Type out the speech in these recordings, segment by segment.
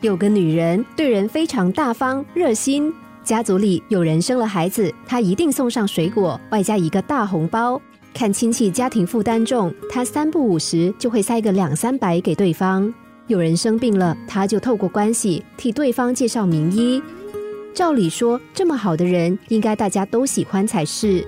有个女人对人非常大方热心，家族里有人生了孩子，她一定送上水果，外加一个大红包。看亲戚家庭负担重，她三不五时就会塞个两三百给对方。有人生病了，她就透过关系替对方介绍名医。照理说，这么好的人，应该大家都喜欢才是。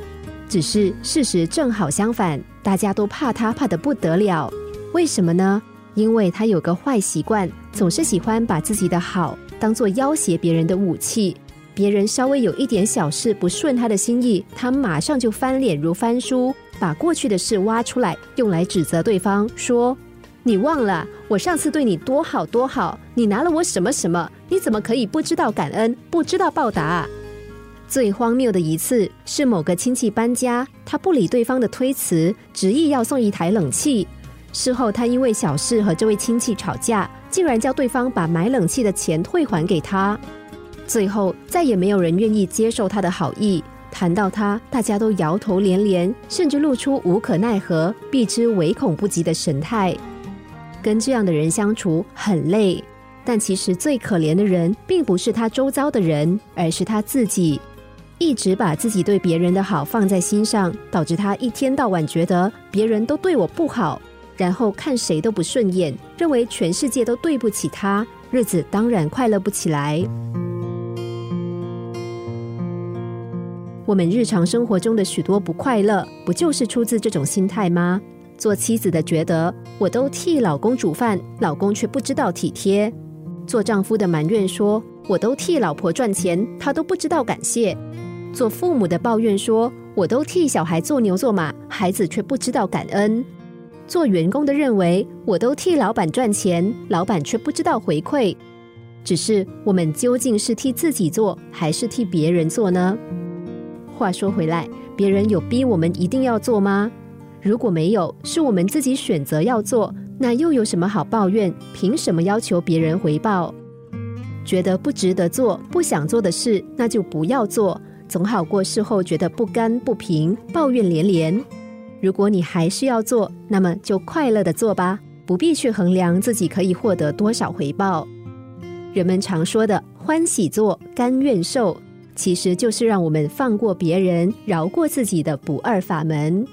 只是事实正好相反，大家都怕她，怕得不得了。为什么呢？因为他有个坏习惯，总是喜欢把自己的好当做要挟别人的武器。别人稍微有一点小事不顺他的心意，他马上就翻脸如翻书，把过去的事挖出来，用来指责对方，说：“你忘了我上次对你多好多好，你拿了我什么什么？你怎么可以不知道感恩，不知道报答？”最荒谬的一次是某个亲戚搬家，他不理对方的推辞，执意要送一台冷气。事后他因为小事和这位亲戚吵架，竟然叫对方把买冷气的钱退还给他。最后再也没有人愿意接受他的好意，谈到他，大家都摇头连连，甚至露出无可奈何、避之唯恐不及的神态。跟这样的人相处很累，但其实最可怜的人，并不是他周遭的人，而是他自己。一直把自己对别人的好放在心上，导致他一天到晚觉得别人都对我不好，然后看谁都不顺眼，认为全世界都对不起他，日子当然快乐不起来。我们日常生活中的许多不快乐，不就是出自这种心态吗？做妻子的觉得我都替老公煮饭，老公却不知道体贴；做丈夫的埋怨说我都替老婆赚钱，他都不知道感谢。做父母的抱怨说：“我都替小孩做牛做马，孩子却不知道感恩。”做员工的认为：“我都替老板赚钱，老板却不知道回馈。”只是我们究竟是替自己做，还是替别人做呢？话说回来，别人有逼我们一定要做吗？如果没有，是我们自己选择要做，那又有什么好抱怨？凭什么要求别人回报？觉得不值得做、不想做的事，那就不要做。总好过事后觉得不甘不平、抱怨连连。如果你还是要做，那么就快乐的做吧，不必去衡量自己可以获得多少回报。人们常说的“欢喜做，甘愿受”，其实就是让我们放过别人、饶过自己的不二法门。